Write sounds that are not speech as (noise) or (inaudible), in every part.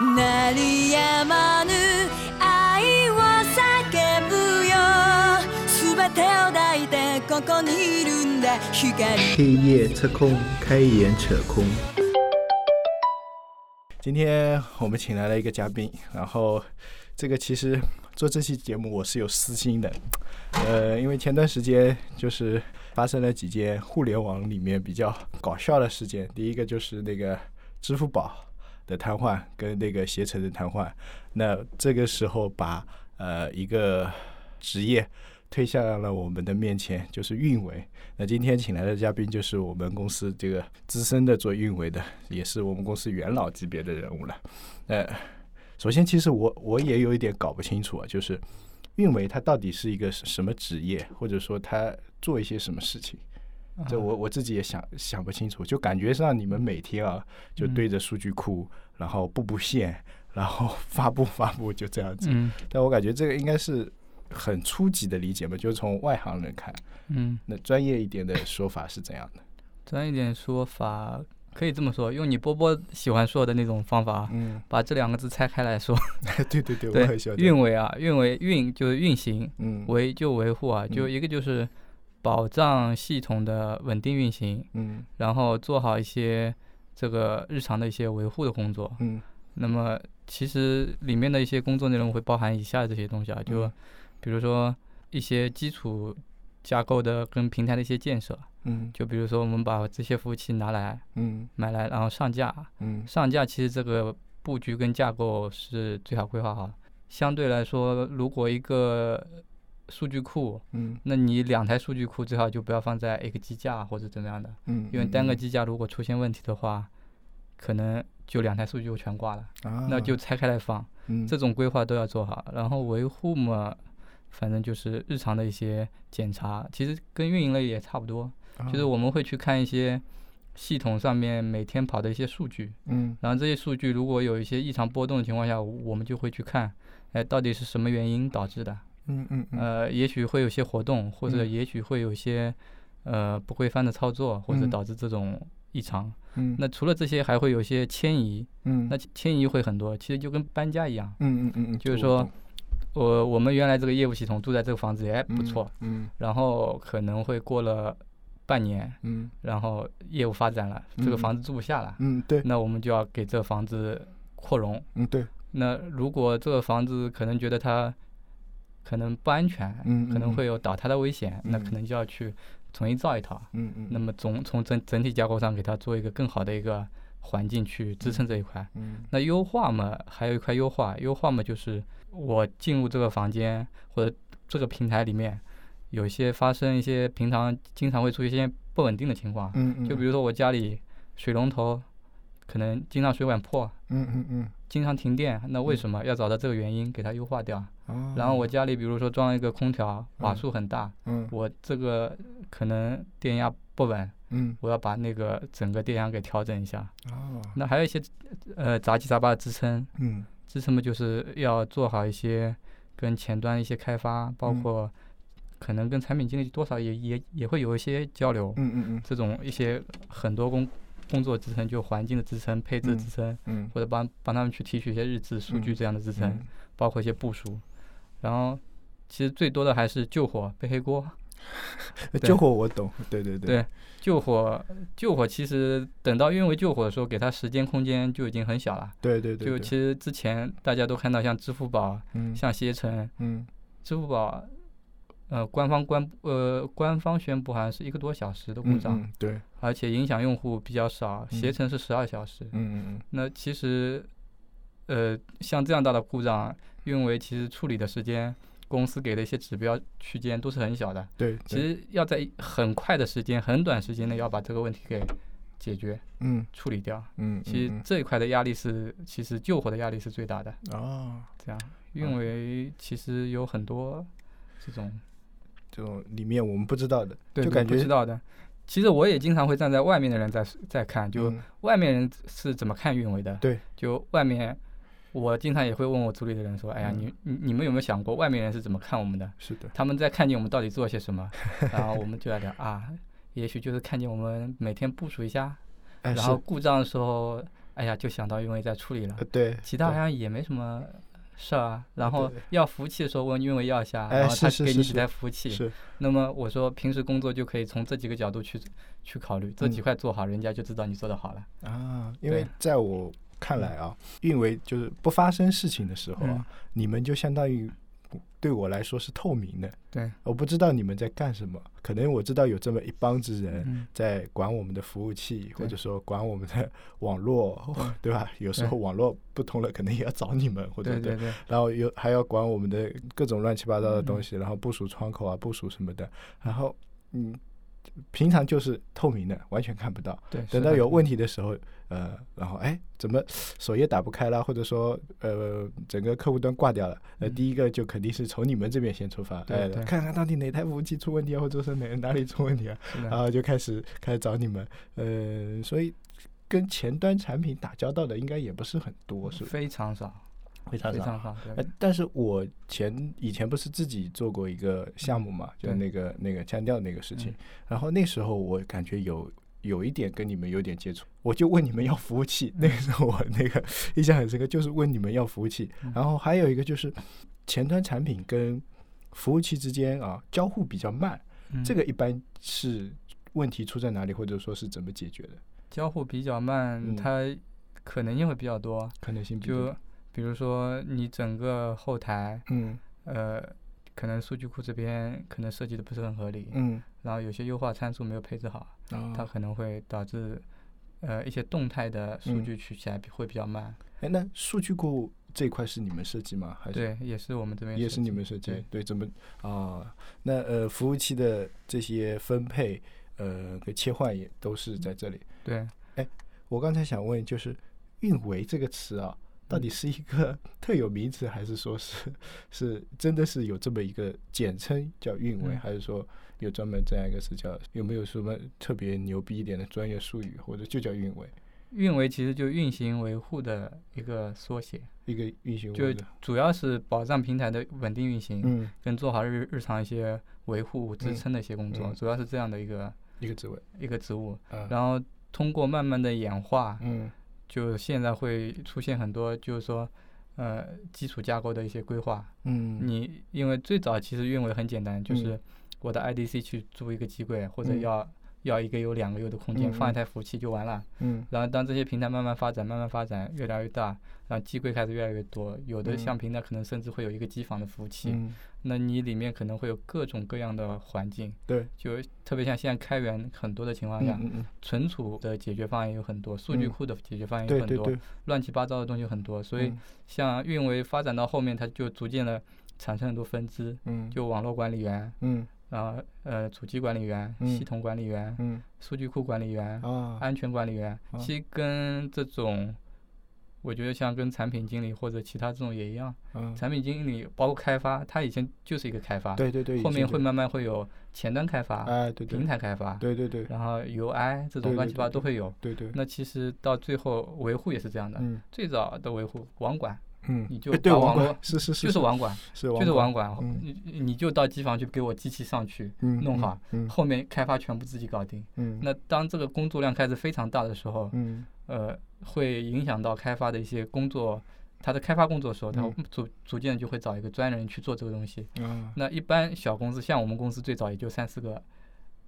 鳴り止まぬ愛を叫ぶよ全てを抱いてここにいるんだ光黑夜测空，开眼扯空。今天我们请来了一个嘉宾，然后这个其实做这期节目我是有私心的，呃，因为前段时间就是发生了几件互联网里面比较搞笑的事件，第一个就是那个支付宝 的瘫痪跟那个携程的瘫痪，那这个时候把呃一个职业推向了我们的面前，就是运维。那今天请来的嘉宾就是我们公司这个资深的做运维的，也是我们公司元老级别的人物了。呃，首先其实我我也有一点搞不清楚啊，就是运维它到底是一个什么职业，或者说它做一些什么事情？这我我自己也想想不清楚，就感觉上你们每天啊就对着数据库，然后布布线，然后 (laughs) 发布发布就这样子。嗯但我感觉这个应该是很初级的理解嘛，就是从外行人看。嗯，那专业一点的说法是怎样的？(laughs) 专业一点说法可以这么说，用你波波喜欢说的那种方法，嗯，把这两个字拆开来说。(laughs) 对对对，我对很喜欢，运。维啊，运维运就是运行，嗯维就维护啊，就嗯一个就是保障系统的稳定运行，嗯。然后做好一些这个日常的一些维护的工作。嗯。那么其实里面的一些工作内容会包含以下这些东西啊，就嗯。比如说一些基础架构的跟平台的一些建设，嗯。就比如说我们把这些服务器拿来嗯。买来，然后上架，嗯。上架其实这个布局跟架构是最好规划好的。相对来说，如果一个数据库，嗯。那你两台数据库最好就不要放在一个机架或者怎么样的，嗯，因为单个机架如果出现问题的话，可能就两台数据库全挂了，啊，那就拆开来放。嗯。这种规划都要做好。然后维护嘛，反正就是日常的一些检查，其实跟运营类也差不多，就是啊我们会去看一些系统上面每天跑的一些数据，嗯。然后这些数据如果有一些异常波动的情况下，我们就会去看，哎，到底是什么原因导致的？嗯嗯嗯。呃，也许会有些活动，或者嗯。也许会有一些呃不规范的操作，或者嗯。导致这种异常。嗯。那除了这些，还会有些迁移，嗯。那迁移会很多，其实就跟搬家一样。嗯嗯嗯嗯，就是说我我我们原来这个业务系统住在这个房子里，哎，不错，，嗯。然后可能会过了半年，嗯。然后业务发展了，这个嗯房子住不下了，嗯对，那我们就要给这个房子扩容。嗯对，那如果这个房子可能觉得它可能不安全，嗯可能会有倒塌的危险，那嗯可能就要去重新造一套。嗯嗯，那么总从整整体架构上给它做一个更好的一个环境去支撑这一块。嗯那优化嘛，还有一块优化，优化嘛就是我进入这个房间或者这个平台里面，有些发生一些平常经常会出现一些不稳定的情况，嗯嗯，就比如说我家里水龙头可能经常水管破，嗯嗯嗯，经常停电，那为什么？要找到这个原因给它优化掉？哦。然后我家里比如说装了一个空调，瓦嗯。数很大，嗯。我这个可能电压不稳，嗯。我要把那个整个电压给调整一下。哦。那还有一些呃杂七杂八的支撑，嗯。支撑嘛就是要做好一些跟前端一些开发，包嗯。括可能跟产品经理多少也也也会有一些交流，嗯嗯嗯。这种一些很多工工作支撑，就环境的支撑、配置支撑，嗯。或者帮帮他们去提取一些日志、数据嗯这样的支撑，嗯。包括一些部署。然后其实最多的还是救火、背黑锅。(laughs) 呃救火我懂，对对对。救火，救火其实等到运维救火的时候，给它时间空间就已经很小了。对对对，对。就其实之前大家都看到，像支付宝、嗯。像携程，嗯。支付宝，呃，官方官呃官方宣布好像是一个多小时的故嗯障，嗯对，而且影响用户比较少。携嗯程是十二小时。嗯嗯那其实，呃，像这样大的故障，运维其实处理的时间，公司给的一些指标区间都是很小的。对，其实要在很快的时间、很短时间内要把这个问题给解决、嗯处理掉。嗯，其实嗯这一块的压力是，其实救火的压力是最大的。嗯哦，这样，运维其实有很多这种这种里面我们不知道的，就感觉不知道的。其实我也经常会站在外面的人在在看，就嗯外面人是怎么看运维的。对，就外面，我经常也会问我组里的人说：“哎呀，嗯你你你们有没有想过外面人是怎么看我们的？是的，他们在看见我们到底做了些什么？”然后 (laughs) 我们就在聊啊，也许就是看见我们每天部署一下，哎然后故障的时候哎呀，就想到运维在处理了呃，对，其他好像也没什么事儿啊。然后要服务器的时候问运维要一下，哎然后他是是是是给你几台服务器。是那么我说平时工作就可以从这几个角度去去考虑，这几嗯块做好，人家就知道你做的好了。啊，因为对在我看来啊，运维就是不发生事情的时候你们就相当于对我来说是透明的，对，我不知道你们在干什么，可能我知道有这么一帮子人嗯，在管我们的服务器，或者说管我们的网络，对吧？有时候网络不通了，可能也要找你们，或者对对。对，然后有还要管我们的各种乱七八糟的东嗯。西，然后部署窗口啊，部署什么的，然后嗯，平常就是透明的，完全看不到。对。等到有问题的时候，呃，然后哎，怎么首页打不开了，或者说呃，整个客户端挂掉了，呃，嗯第一个就肯定是从你们这边先出发，哎，对对看看到底哪台服务器出问题啊，或者说哪哪里出问题啊，然后就开始开始找你们，呃，所以跟前端产品打交道的应该也不是很多，是吧？非常少，非常好非常。少。呃，，但是我前以前不是自己做过一个项目嘛，就是那个那个腔调那个事情嗯，然后那时候我感觉有有一点跟你们有点接触，我就问你们要服务器，那个时候我那个印象很深刻，就是问你们要服务器，嗯然后还有一个就是前端产品跟服务器之间啊交互比较慢，嗯这个一般是问题出在哪里，或者说是怎么解决的？交互比较慢，嗯它可能性会比较多。可能性比就较比如说你整个后台，嗯呃，可能数据库这边可能设计的不是很合理，嗯然后有些优化参数没有配置好，它啊，可能会导致呃一些动态的数嗯据取起来会比较慢。哎，那数据库这一块是你们设计吗？还是？对，也是我们这边也是你们设计对，对，怎么啊？那呃，服务器的这些分配，呃，跟切换也都是在这里。对，哎我刚才想问，就是“运维”这个词啊，到底是一个 (laughs) 特有名词，还是说是是真的是有这么一个简称叫运维，嗯还是说有专门这样一个词叫？有没有什么特别牛逼一点的专业术语，或者就叫运维？运维其实就运行维护的一个缩写，一个运行就维的，主要是保障平台的稳定运行，嗯，跟做好日日常一些维护支嗯撑的一些工作，嗯主要是这样的一个一个职位，一个职务。啊，然后通过慢慢的演化，嗯就现在会出现很多，就是说，呃，基础架构的一些规划。嗯，你因为最早其实运维很简单，就嗯。是我的 IDC 去租一个机柜，或者嗯。要要一个 U 两个 U 的空间，放一台服务器就完了。嗯。然后当这些平台慢慢发展，慢慢发展，越来越大，然后机柜开始越来越多，有的嗯。像平台可能甚至会有一个机房的服务器，嗯，那你里面可能会有各种各样的环境，对，就特别像现在开源很多的情况下，存储的解决方案也有很多，数据嗯。库的解决方案有很多，乱七八糟的东西很多，所以嗯。像运维发展到后面，它就逐渐的产生很多分支，嗯，就网络管理员，嗯然后呃主机管理员、嗯系统管理员、嗯数据库管理员、啊，安全管理员，啊其实跟这种。我觉得像跟产品经理或者其他这种也一样，嗯，产品经理包括开发，他以前就是一个开发，对对对，后面会慢，慢慢会有前端开发、哎，对对平，台开发，对对对然后 UI 这种乱七八糟都会有。对对，那其实到最后维护也是这样的，嗯最早的维护网管嗯，你就把网络是是是就是网管，是就是网管，你你就到机房去给我机器上去嗯弄好，嗯后面开发全部自己搞定。嗯，那当这个工作量开始非常大的时候，嗯呃，会影响到开发的一些工作。它的开发工作的时候，它嗯逐逐渐就会找一个专人去做这个东西。啊那一般小公司，像我们公司最早也就三四个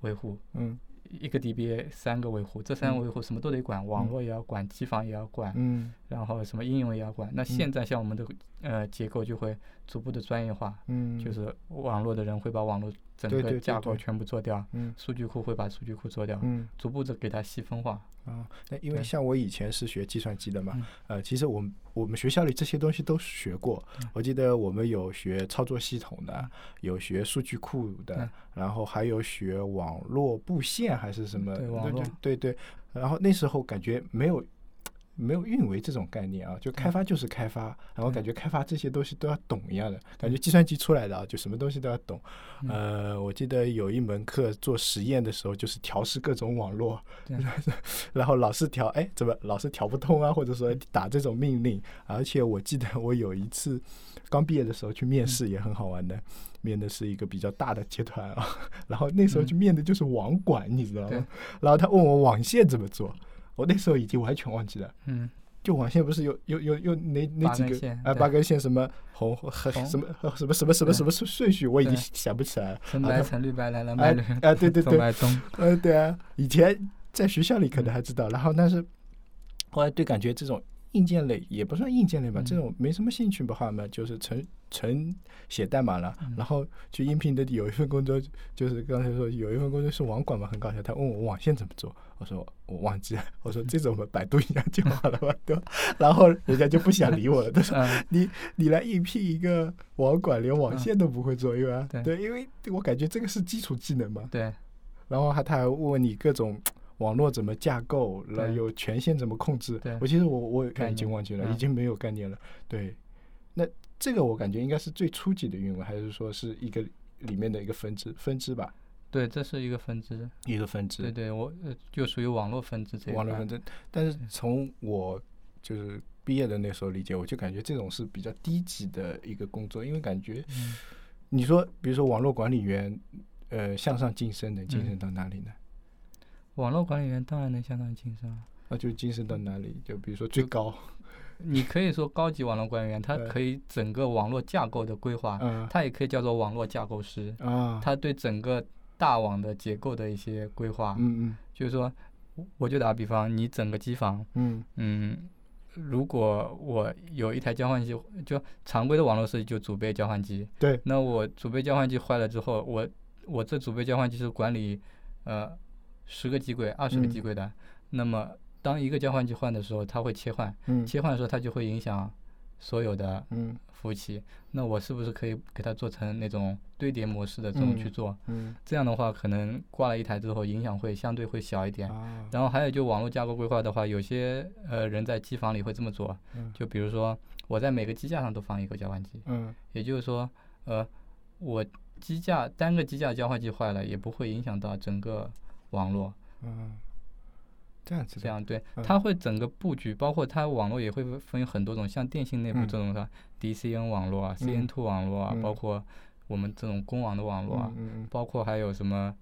维护，嗯一个 DBA 三个维护，这三个嗯。维护什么都得管，网络也要管，机房也要管，嗯。然后什么应用也要管。那现在像我们的呃结构就会逐步的专业化，嗯，就是网络的人会把网络整个对对对架构全部做掉，嗯数据库会把数据库做掉，嗯逐步的给它细分化。啊，那因为像我以前是学计算机的嘛嗯，呃，其实我们我们学校里这些东西都学过。我记得我们有学操作系统的，有学数据库的嗯，然后还有学网络布线还是什么？对网络对对。然后那时候感觉没有没有运维这种概念啊，就开发就是开发，然后感觉开发这些东西都要懂一样的，感觉计算机出来的啊，就什么东西都要懂。嗯。呃，我记得有一门课做实验的时候，就是调试各种网络，(laughs) 然后老是调，哎，怎么老是调不通啊？或者说打这种命令，而且我记得我有一次刚毕业的时候去面试，也很好玩的，面的是一个比较大的集团啊，(laughs) 然后那时候去面的就是网管，你知道吗？然后他问我网线怎么做。我那时候已经完全忘记了。嗯，就网线不是有有有有哪哪几个八根线啊？八根线什么红和红。什么呃什么什么什么什么顺顺序，我已经想不起来了。橙白橙绿白蓝蓝哎白绿，啊，对对对，(laughs) 呃，对啊，以前在学校里可能还知道，然后但是后来对感觉这种硬件类也不算硬件类吧，嗯。这种没什么兴趣的话嘛，就是纯纯写代码了。嗯然后去应聘的有一份工作，就是刚才说有一份工作是网管嘛，很搞笑。他问我网线怎么做，我说我忘记了，我说这种嘛，百度一下就好了嘛，对吧？(laughs) 然后人家就不想理我了，他说嗯，你你来应聘一个网管，连网线都不会做，因为啊对对，因为我感觉这个是基础技能嘛。对，然后还他还问你各种网络怎么架构，然后有权限怎么控制对。我其实我我已概念经忘记了，嗯已经没有概念了。对，那这个我感觉应该是最初级的运维，还是说是一个里面的一个分支分支吧？对，这是一个分支，一个分支，对对，我呃就属于网络分支这一块网络分支。但是从我就是毕业的那时候理解，我就感觉这种是比较低级的一个工作，因为感觉嗯你说，比如说网络管理员，呃，向上晋升能晋升嗯到哪里呢？网络管理员当然能向上晋升啊。那就晋升到哪里？就比如说最高，你可以说高级网络管理员，他可以整个网络架构的规划，嗯。他也可以叫做网络架构师，啊，他对整个大网的结构的一些规划，嗯嗯。就是说，我就打比方，你整个机房，嗯。嗯，如果我有一台交换机，就常规的网络设计就主备交换机，对，那我主备交换机坏了之后，我我这主备交换机是管理呃十个机柜、二十个嗯。机柜的，那么当一个交换机换的时候，它会切换，嗯切换的时候它就会影响所有的嗯服务器。那我是不是可以给它做成那种堆叠模式的这种去嗯做？嗯这样的话，可能挂了一台之后，影响会相对会小一点。啊，然后还有就网络架构规划的话，有些呃人在机房里会这么做，嗯就比如说我在每个机架上都放一个交换机，嗯也就是说，呃，我机架单个机架交换机坏了，也不会影响到整个网络。嗯，这样子这样对，嗯。它会整个布局，包括它网络也会分很多种，像电信内部嗯。这种的 DCN 网络啊、嗯。CN2 网络啊，嗯。包括我们这种公网的网络啊，嗯包括还有什么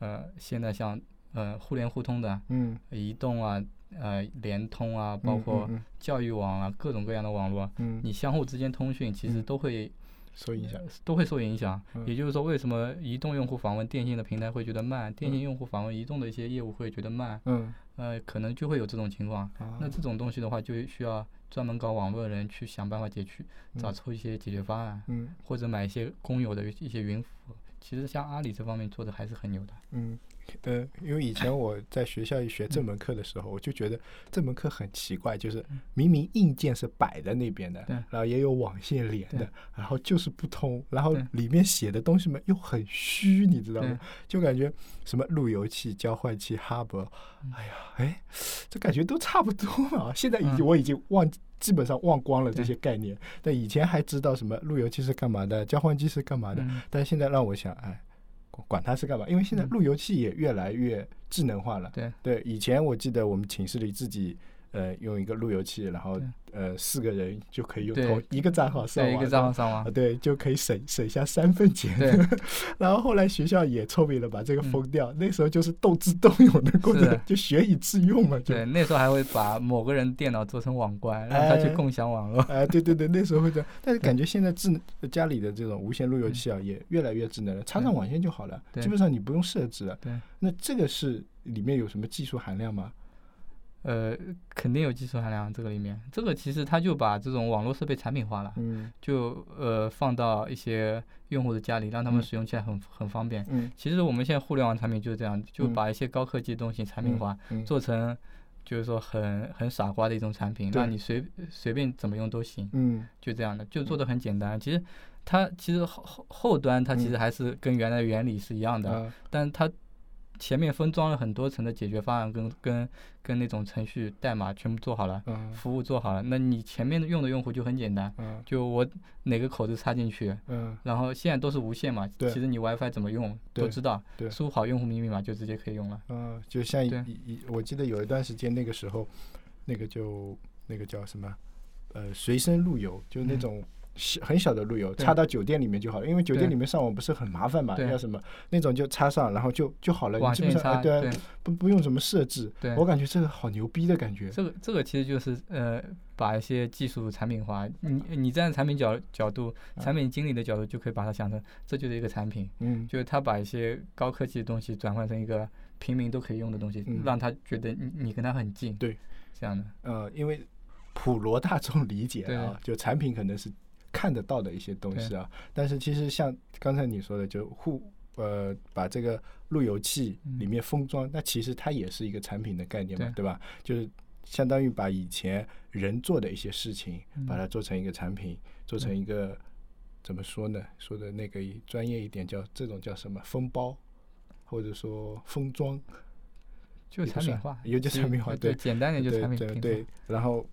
呃，现在像呃互联互通的嗯。移动啊、呃联通啊，包嗯括嗯。教育网啊，各种各样的网络，嗯，你相互之间通讯其实嗯。都会受影响，都会受影响。嗯也就是说，为什么移动用户访问电信的平台会觉得慢，电信嗯用户访问移动的一些业务会觉得慢？嗯呃，可能就会有这种情况。啊那这种东西的话，就需要专门搞网络的人去想办法解决，找嗯出一些解决方案，嗯或者买一些公有的一些云服务。其实像阿里这方面做的还是很牛的。嗯，呃，因为以前我在学校里学这嗯门课的时候，我就觉得这门课很奇怪，就是明明硬件是摆在那边的，然后也有网线连的，然后就是不通，然后里面写的东西嘛又很虚，你知道吗？就感觉什么路由器、交换器、哈勃哎呀，哎，这感觉都差不多嘛。现在已经嗯我已经忘记。基本上忘光了这些概念，但以前还知道什么路由器是干嘛的，交换机是干嘛的，嗯但是现在让我想，哎，管管它是干嘛？因为现在嗯路由器也越来越智能化了。对对，以前我记得我们寝室里自己呃用一个路由器，然后呃四个人就可以用同一个账号上对，网，一个账号上啊，网。对，就可以省省下三分钱。对 (laughs) 然后后来学校也聪明了，把这个嗯封掉。那时候就是斗智斗勇的过程，就学以致用嘛。对，那时候还会把某个人电脑做成网关，(laughs) 让他去哎共享网络。哎，对对对，那时候会这样，但是感觉现在智能家里的这种无线路由嗯器啊，也越来越智能了，插上网线就好了，基本上你不用设置了。对，那这个是里面有什么技术含量吗？呃，肯定有技术含量，这个里面，这个其实它就把这种网络设备产品化了，嗯就呃放到一些用户的家里，让他们嗯使用起来很很方便。嗯，其实我们现在互联网产品就是这样，就嗯把一些高科技的东西产品化，嗯做成就是说很很傻瓜的一种产品，对让你随随便怎么用都行，嗯就这样的，就做的很简单。其实它其实后后后端它其实嗯还是跟原来的原理是一样的，啊但它前面封装了很多层的解决方案跟跟跟那种程序代码全部做好了，嗯。服务做好了，那你前面用的用户就很简单，嗯。就我哪个口子插进去，嗯。然后现在都是无线嘛，其实你 WiFi 怎么用都知道对，输好用户名密码就直接可以用了。嗯，就像一对一一，我记得有一段时间，那个时候，那个就那个叫什么，呃，随身路由，就那嗯。种小很小的路由，插到酒店里面就好了，因为酒店里面上网不是很麻烦嘛，对。要什么那种就插上，然后就就好了，你网基本线插，上哎对不不用什么设置，对。我感觉这个好牛逼的感觉，这个这个其实就是呃，把一些技术产品化。你你站在产品角角度、产品经理的角度，就可以把它想成这就是一个产品，嗯，就是他把一些高科技的东西转换成一个平民都可以用的东西，嗯。让他觉得你你跟他很近。对，这样的。呃，因为普罗大众理解对。啊，就产品可能是看得到的一些东西啊，但是其实像刚才你说的，就互呃把这个路由器里面封装，那其实它也是一个产品的概念嘛，对对吧？就是相当于把以前人做的一些事情，嗯把它做成一个产品，做成一个怎么说呢？说的那个专业一点叫这种叫什么封包，或者说封装。就产品化，也就其产品化对对，简单点就产品对，然后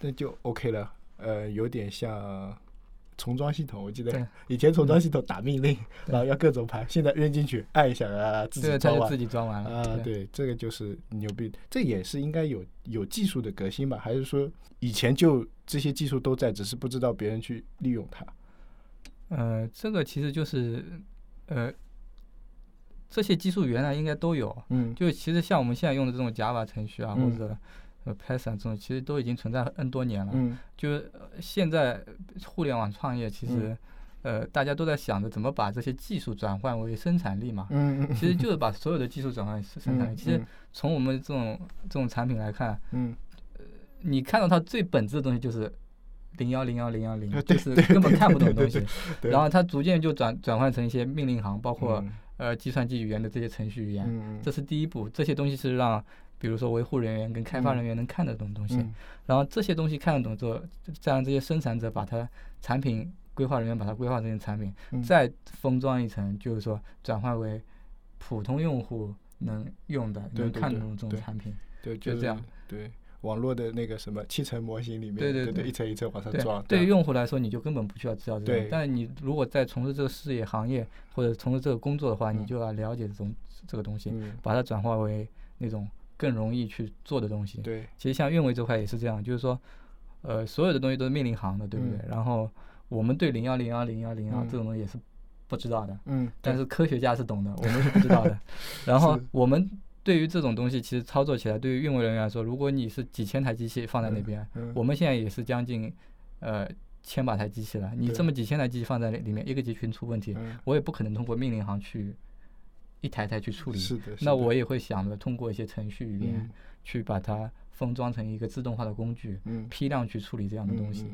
那就 OK 了。呃，有点像重装系统，我记得以前重装系统打命令，然后要各种排，现在扔进去按一下啊，自己装完就自己装完了。啊。对，这个就是牛逼，这也是应该有有技术的革新吧？还是说以前就这些技术都在，只是不知道别人去利用它？呃，这个其实就是呃，这些技术原来应该都有。嗯就其实像我们现在用的这种 Java 程序啊，嗯或者呃 Python 这种，其实都已经存在 N 多年了。嗯就是呃现在互联网创业，其实、呃大家都在想着怎么把这些技术转换为生产力嘛。嗯嗯，其实就是把所有的技术转换为生生产力。嗯其实从我们这种这种产品来看，嗯你看到它最本质的东西就是零幺零幺零幺零就是根本看不懂的东西。然后它逐渐就转转换成一些命令行，包括嗯呃计算机语言的这些程序语言。嗯这是第一步，这些东西是让比如说维护人员跟开发嗯人员能看得懂的东西。嗯然后这些东西看得懂之后，再让这些生产者把它产品规划人员把它规划成产品，嗯再封装一层，就是说转换为普通用户能用的、能看懂这种产品。对，就这样。对，网络的那个什么七层模型里面，对对对对一层一层往上装。，对于用户来说，你就根本不需要知道这对个。但是你如果在从事这个事业行业或者从事这个工作的话，嗯你就要了解这种这个东西，嗯，把它转化为那种更容易去做的东西。对，其实像运维这块也是这样，就是说，呃，所有的东西都是命令行的，对不对？然后我们对零幺零幺零幺零幺嗯这种东西也是不知道的，嗯，但是科学家是懂的，我们是不知道的。(laughs) 然后我们对于这种东西，其实操作起来，对于运维人员来说，如果你是几千台机器放在那嗯边，嗯我们现在也是将近呃千把台机器了，你这么几千台机器放在里面，一个集群出问题，嗯我也不可能通过命令行去一台台去处理。是的，是的那我也会想着通过一些程序语言嗯去把它封装成一个自动化的工具，嗯批量去处理这样的东西。